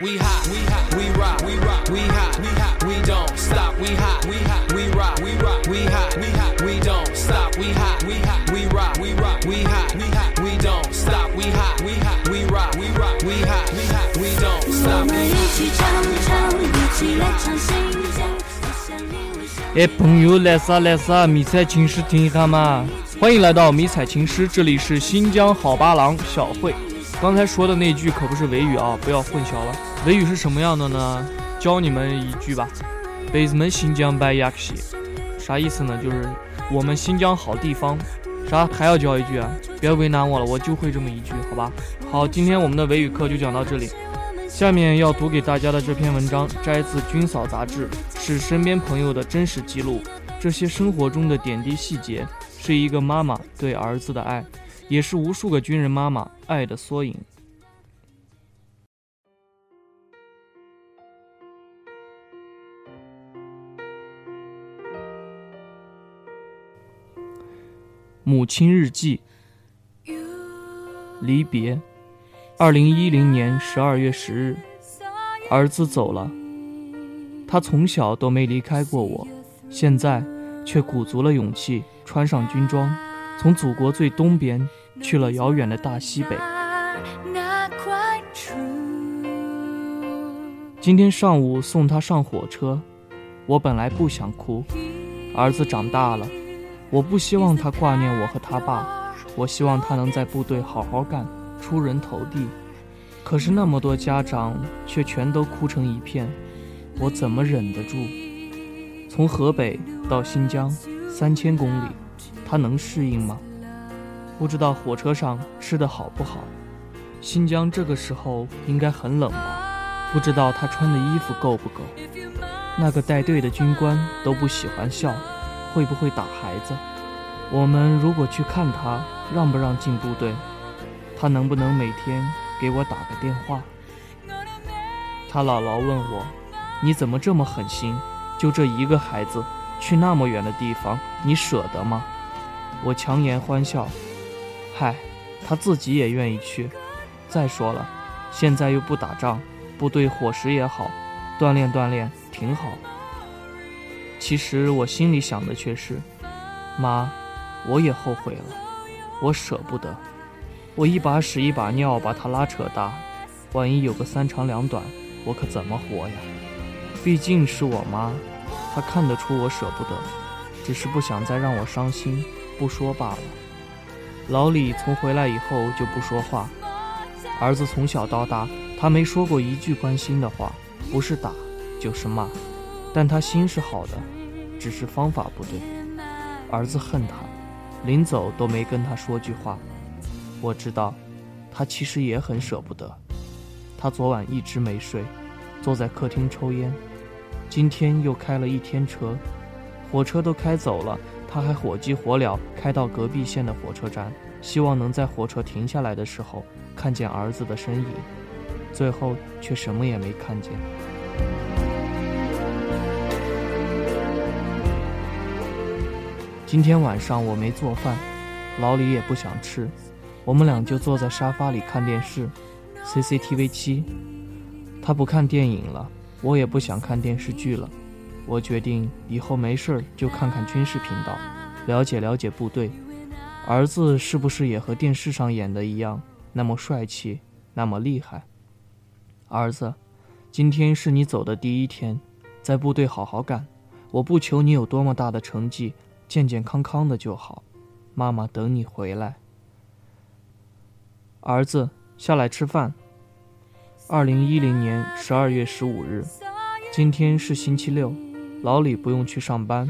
We hot, we hot, we rock, we rock, we hot, we hot, we don't stop. We hot, we hot, we rock, we rock, we hot, we hot, we don't stop. We hot, we hot, we rock, we rock, we hot, we hot, we don't stop. We hot, we hot, we rock, we rock, we hot, we hot, we don't 我 stop. 们 We 一 hot. 起唱唱，一起来唱新疆。我想你，我想你 哎，朋友来啥来啥，迷彩情诗听一下嘛！欢迎来到迷彩情诗，这里是新疆好八郎小慧。刚才说的那句可不是维语啊，不要混淆了。维语是什么样的呢？教你们一句吧，北们新疆白亚克西，啥意思呢？就是我们新疆好地方。啥还要教一句啊？别为难我了，我就会这么一句，好吧？好，今天我们的维语课就讲到这里。下面要读给大家的这篇文章摘自《军嫂》杂志，是身边朋友的真实记录。这些生活中的点滴细节，是一个妈妈对儿子的爱，也是无数个军人妈妈爱的缩影。母亲日记，离别。二零一零年十二月十日，儿子走了。他从小都没离开过我，现在却鼓足了勇气，穿上军装，从祖国最东边去了遥远的大西北。今天上午送他上火车，我本来不想哭，儿子长大了，我不希望他挂念我和他爸，我希望他能在部队好好干，出人头地。可是那么多家长却全都哭成一片，我怎么忍得住？从河北到新疆，三千公里，他能适应吗？不知道火车上吃的好不好？新疆这个时候应该很冷吧？不知道他穿的衣服够不够？那个带队的军官都不喜欢笑，会不会打孩子？我们如果去看他，让不让进部队？他能不能每天给我打个电话？他姥姥问我：“你怎么这么狠心？就这一个孩子，去那么远的地方，你舍得吗？”我强颜欢笑：“嗨，他自己也愿意去。再说了，现在又不打仗。”部队伙食也好，锻炼锻炼挺好。其实我心里想的却是，妈，我也后悔了，我舍不得，我一把屎一把尿把他拉扯大，万一有个三长两短，我可怎么活呀？毕竟是我妈，她看得出我舍不得，只是不想再让我伤心，不说罢了。老李从回来以后就不说话，儿子从小到大。他没说过一句关心的话，不是打就是骂，但他心是好的，只是方法不对。儿子恨他，临走都没跟他说句话。我知道，他其实也很舍不得。他昨晚一直没睡，坐在客厅抽烟。今天又开了一天车，火车都开走了，他还火急火燎开到隔壁县的火车站，希望能在火车停下来的时候看见儿子的身影。最后却什么也没看见。今天晚上我没做饭，老李也不想吃，我们俩就坐在沙发里看电视，CCTV 七。他不看电影了，我也不想看电视剧了。我决定以后没事儿就看看军事频道，了解了解部队。儿子是不是也和电视上演的一样，那么帅气，那么厉害？儿子，今天是你走的第一天，在部队好好干。我不求你有多么大的成绩，健健康康的就好。妈妈等你回来。儿子，下来吃饭。二零一零年十二月十五日，今天是星期六，老李不用去上班，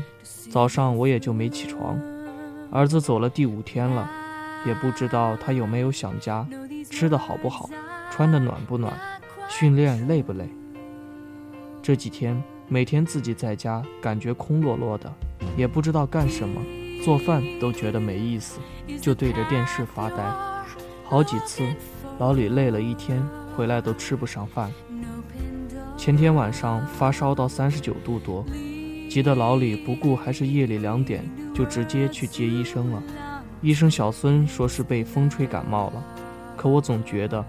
早上我也就没起床。儿子走了第五天了，也不知道他有没有想家，吃的好不好，穿的暖不暖。训练累不累？这几天每天自己在家，感觉空落落的，也不知道干什么，做饭都觉得没意思，就对着电视发呆。好几次，老李累了一天回来都吃不上饭。前天晚上发烧到三十九度多，急得老李不顾还是夜里两点，就直接去接医生了。医生小孙说是被风吹感冒了，可我总觉得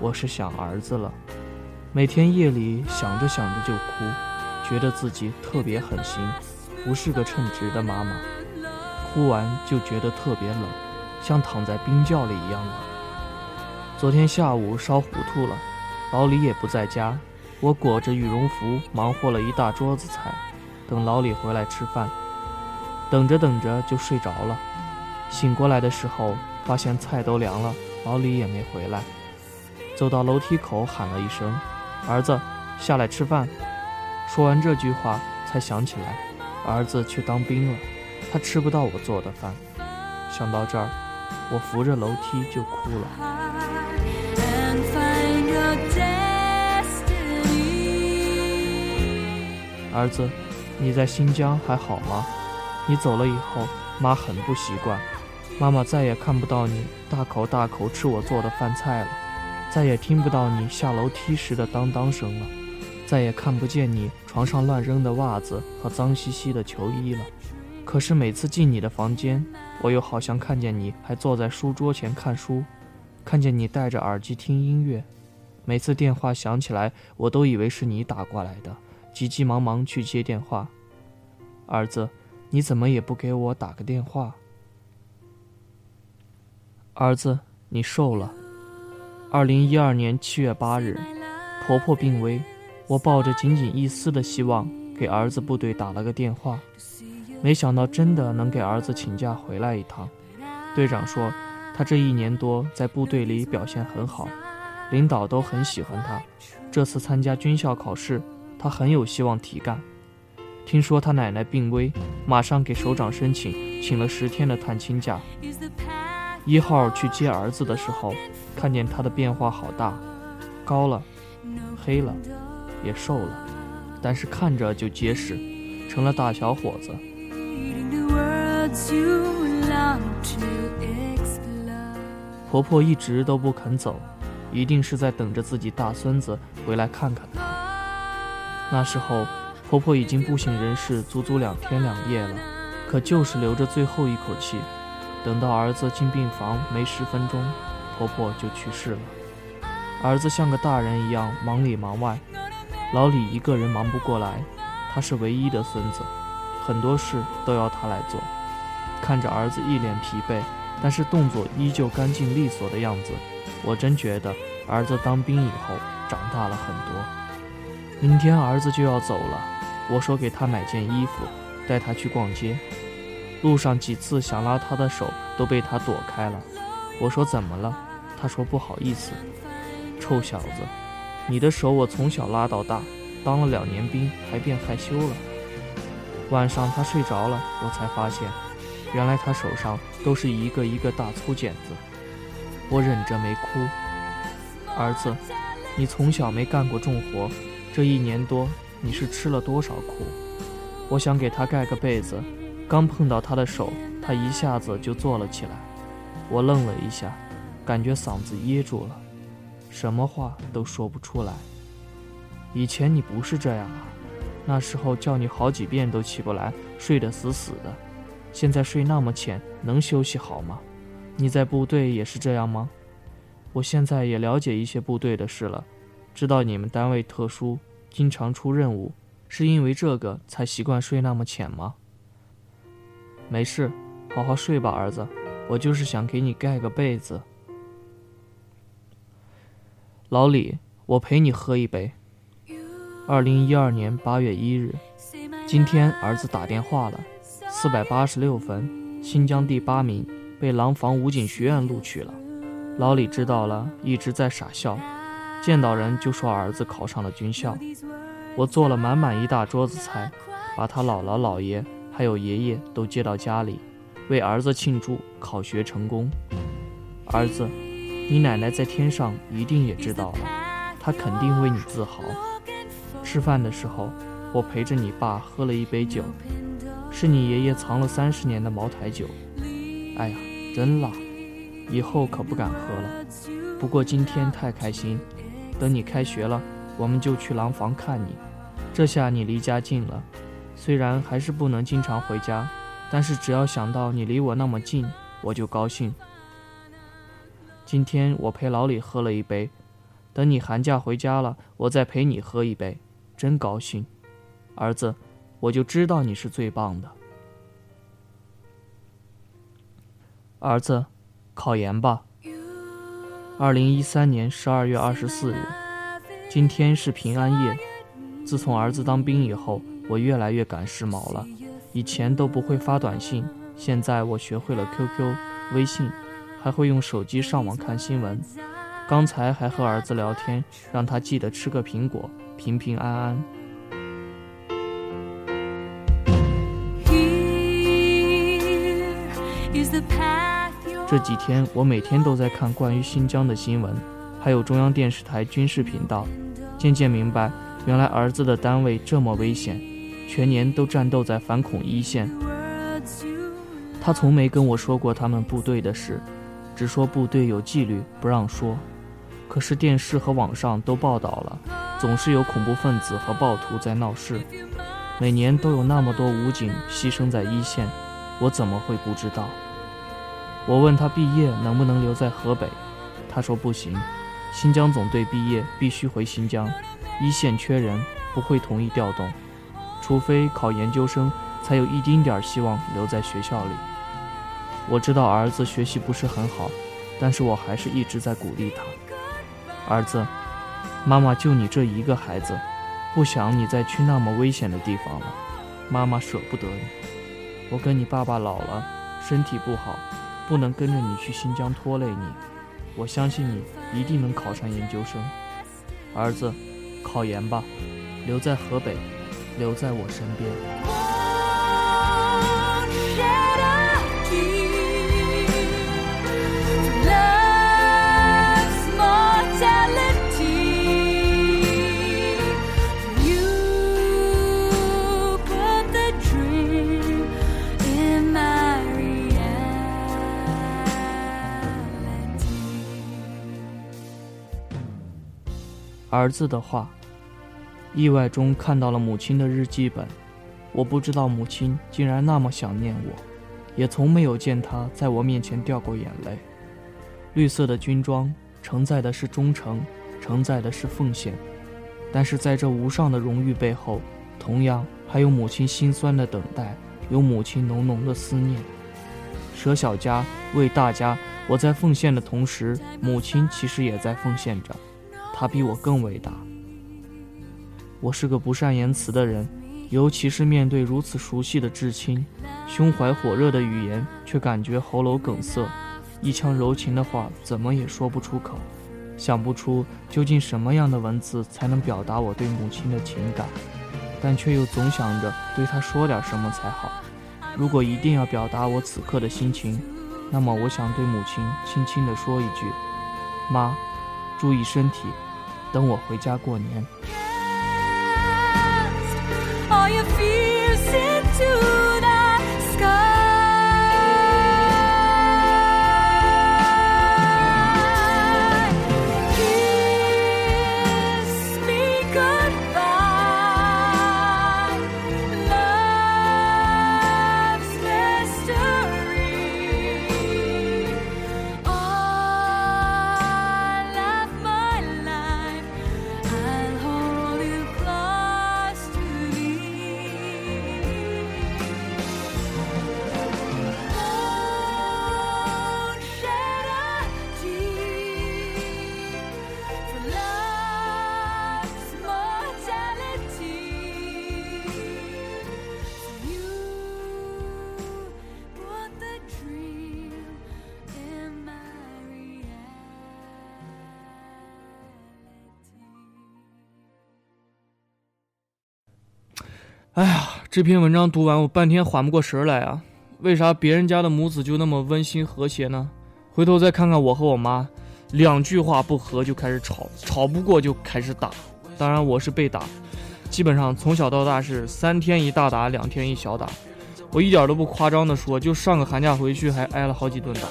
我是想儿子了。每天夜里想着想着就哭，觉得自己特别狠心，不是个称职的妈妈。哭完就觉得特别冷，像躺在冰窖里一样冷。昨天下午烧糊涂了，老李也不在家，我裹着羽绒服忙活了一大桌子菜，等老李回来吃饭。等着等着就睡着了，醒过来的时候发现菜都凉了，老李也没回来。走到楼梯口喊了一声：“儿子，下来吃饭。”说完这句话才想起来，儿子去当兵了，他吃不到我做的饭。想到这儿，我扶着楼梯就哭了。儿子，你在新疆还好吗？你走了以后，妈很不习惯。妈妈再也看不到你大口大口吃我做的饭菜了，再也听不到你下楼梯时的当当声了，再也看不见你床上乱扔的袜子和脏兮兮的球衣了。可是每次进你的房间，我又好像看见你还坐在书桌前看书，看见你戴着耳机听音乐。每次电话响起来，我都以为是你打过来的。急急忙忙去接电话。儿子，你怎么也不给我打个电话？儿子，你瘦了。二零一二年七月八日，婆婆病危，我抱着仅仅一丝的希望，给儿子部队打了个电话，没想到真的能给儿子请假回来一趟。队长说，他这一年多在部队里表现很好，领导都很喜欢他。这次参加军校考试。他很有希望提干。听说他奶奶病危，马上给首长申请，请了十天的探亲假。一号去接儿子的时候，看见他的变化好大，高了，黑了，也瘦了，但是看着就结实，成了大小伙子。婆婆一直都不肯走，一定是在等着自己大孙子回来看看她。那时候，婆婆已经不省人事足足两天两夜了，可就是留着最后一口气。等到儿子进病房没十分钟，婆婆就去世了。儿子像个大人一样忙里忙外，老李一个人忙不过来，他是唯一的孙子，很多事都要他来做。看着儿子一脸疲惫，但是动作依旧干净利索的样子，我真觉得儿子当兵以后长大了很多。明天儿子就要走了，我说给他买件衣服，带他去逛街。路上几次想拉他的手，都被他躲开了。我说怎么了？他说不好意思。臭小子，你的手我从小拉到大，当了两年兵还变害羞了。晚上他睡着了，我才发现，原来他手上都是一个一个大粗茧子。我忍着没哭。儿子，你从小没干过重活。这一年多，你是吃了多少苦？我想给他盖个被子，刚碰到他的手，他一下子就坐了起来。我愣了一下，感觉嗓子噎住了，什么话都说不出来。以前你不是这样啊，那时候叫你好几遍都起不来，睡得死死的。现在睡那么浅，能休息好吗？你在部队也是这样吗？我现在也了解一些部队的事了。知道你们单位特殊，经常出任务，是因为这个才习惯睡那么浅吗？没事，好好睡吧，儿子。我就是想给你盖个被子。老李，我陪你喝一杯。二零一二年八月一日，今天儿子打电话了，四百八十六分，新疆第八名，被廊坊武警学院录取了。老李知道了，一直在傻笑。见到人就说儿子考上了军校，我做了满满一大桌子菜，把他姥姥姥爷还有爷爷都接到家里，为儿子庆祝考学成功。儿子，你奶奶在天上一定也知道了，她肯定为你自豪。吃饭的时候，我陪着你爸喝了一杯酒，是你爷爷藏了三十年的茅台酒。哎呀，真辣，以后可不敢喝了。不过今天太开心。等你开学了，我们就去廊坊看你。这下你离家近了，虽然还是不能经常回家，但是只要想到你离我那么近，我就高兴。今天我陪老李喝了一杯，等你寒假回家了，我再陪你喝一杯，真高兴。儿子，我就知道你是最棒的。儿子，考研吧。二零一三年十二月二十四日，今天是平安夜。自从儿子当兵以后，我越来越赶时髦了。以前都不会发短信，现在我学会了 QQ、微信。还会用手机上网看新闻，刚才还和儿子聊天，让他记得吃个苹果，平平安安。这几天我每天都在看关于新疆的新闻，还有中央电视台军事频道，渐渐明白，原来儿子的单位这么危险，全年都战斗在反恐一线。他从没跟我说过他们部队的事。只说部队有纪律，不让说。可是电视和网上都报道了，总是有恐怖分子和暴徒在闹事。每年都有那么多武警牺牲在一线，我怎么会不知道？我问他毕业能不能留在河北，他说不行，新疆总队毕业必须回新疆，一线缺人，不会同意调动，除非考研究生，才有一丁点希望留在学校里。我知道儿子学习不是很好，但是我还是一直在鼓励他。儿子，妈妈就你这一个孩子，不想你再去那么危险的地方了，妈妈舍不得你。我跟你爸爸老了，身体不好，不能跟着你去新疆拖累你。我相信你一定能考上研究生。儿子，考研吧，留在河北，留在我身边。儿子的话，意外中看到了母亲的日记本。我不知道母亲竟然那么想念我，也从没有见她在我面前掉过眼泪。绿色的军装承载的是忠诚，承载的是奉献。但是在这无上的荣誉背后，同样还有母亲心酸的等待，有母亲浓浓的思念。舍小家为大家，我在奉献的同时，母亲其实也在奉献着。他比我更伟大。我是个不善言辞的人，尤其是面对如此熟悉的至亲，胸怀火热的语言却感觉喉咙梗塞，一腔柔情的话怎么也说不出口，想不出究竟什么样的文字才能表达我对母亲的情感，但却又总想着对她说点什么才好。如果一定要表达我此刻的心情，那么我想对母亲轻轻地说一句：“妈，注意身体。”等我回家过年。哎呀，这篇文章读完，我半天缓不过神来啊！为啥别人家的母子就那么温馨和谐呢？回头再看看我和我妈，两句话不合就开始吵，吵不过就开始打。当然我是被打，基本上从小到大是三天一大打，两天一小打。我一点都不夸张的说，就上个寒假回去还挨了好几顿打。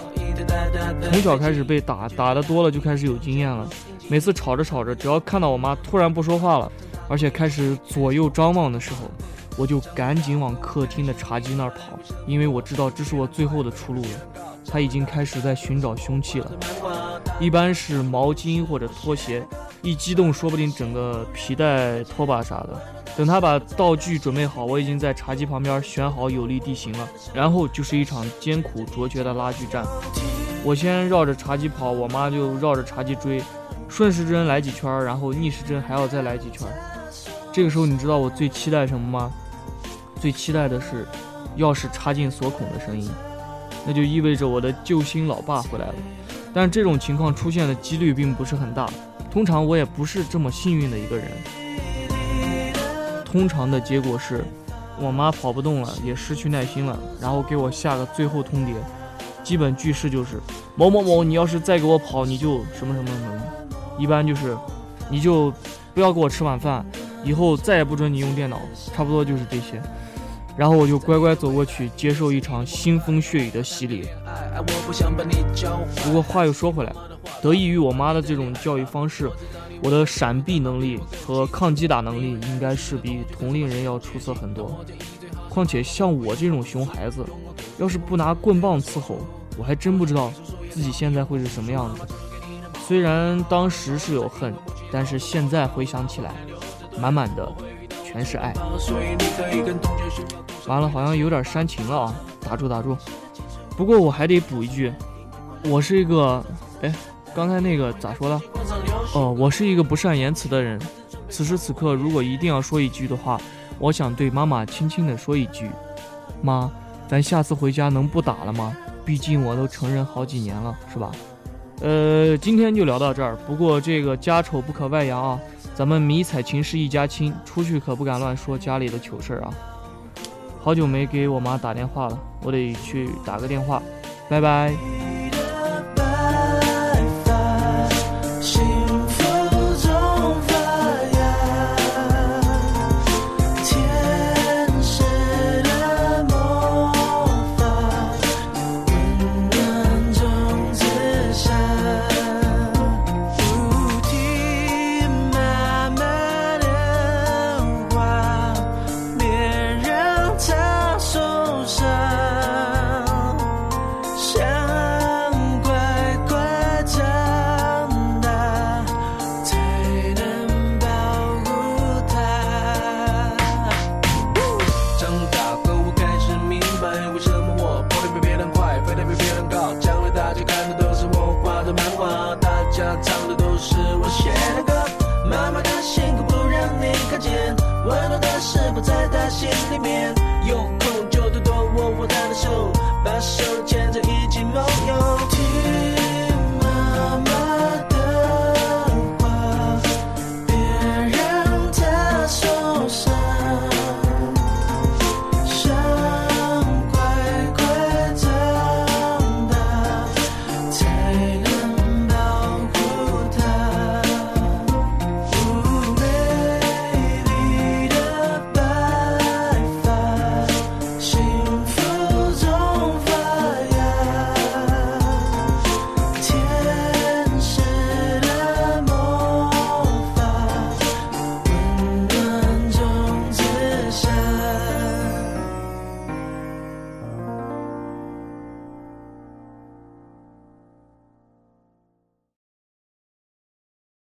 从小开始被打，打的多了就开始有经验了。每次吵着吵着，只要看到我妈突然不说话了。而且开始左右张望的时候，我就赶紧往客厅的茶几那儿跑，因为我知道这是我最后的出路了。他已经开始在寻找凶器了，一般是毛巾或者拖鞋，一激动说不定整个皮带、拖把啥的。等他把道具准备好，我已经在茶几旁边选好有利地形了，然后就是一场艰苦卓绝的拉锯战。我先绕着茶几跑，我妈就绕着茶几追，顺时针来几圈，然后逆时针还要再来几圈。这个时候你知道我最期待什么吗？最期待的是钥匙插进锁孔的声音。那就意味着我的救星老爸回来了，但这种情况出现的几率并不是很大。通常我也不是这么幸运的一个人。通常的结果是，我妈跑不动了，也失去耐心了，然后给我下个最后通牒，基本句式就是某某某，你要是再给我跑，你就什么什么什么。一般就是，你就不要给我吃晚饭，以后再也不准你用电脑，差不多就是这些。然后我就乖乖走过去，接受一场腥风血雨的洗礼。不过话又说回来，得益于我妈的这种教育方式，我的闪避能力和抗击打能力应该是比同龄人要出色很多。况且像我这种熊孩子，要是不拿棍棒伺候，我还真不知道自己现在会是什么样子。虽然当时是有恨，但是现在回想起来，满满的。全是爱。完了，好像有点煽情了啊！打住打住。不过我还得补一句，我是一个……哎，刚才那个咋说的？哦，我是一个不善言辞的人。此时此刻，如果一定要说一句的话，我想对妈妈轻轻地说一句：“妈，咱下次回家能不打了吗？毕竟我都成人好几年了，是吧？”呃，今天就聊到这儿。不过这个家丑不可外扬啊。咱们迷彩情是一家亲，出去可不敢乱说家里的糗事啊！好久没给我妈打电话了，我得去打个电话，拜拜。心里面。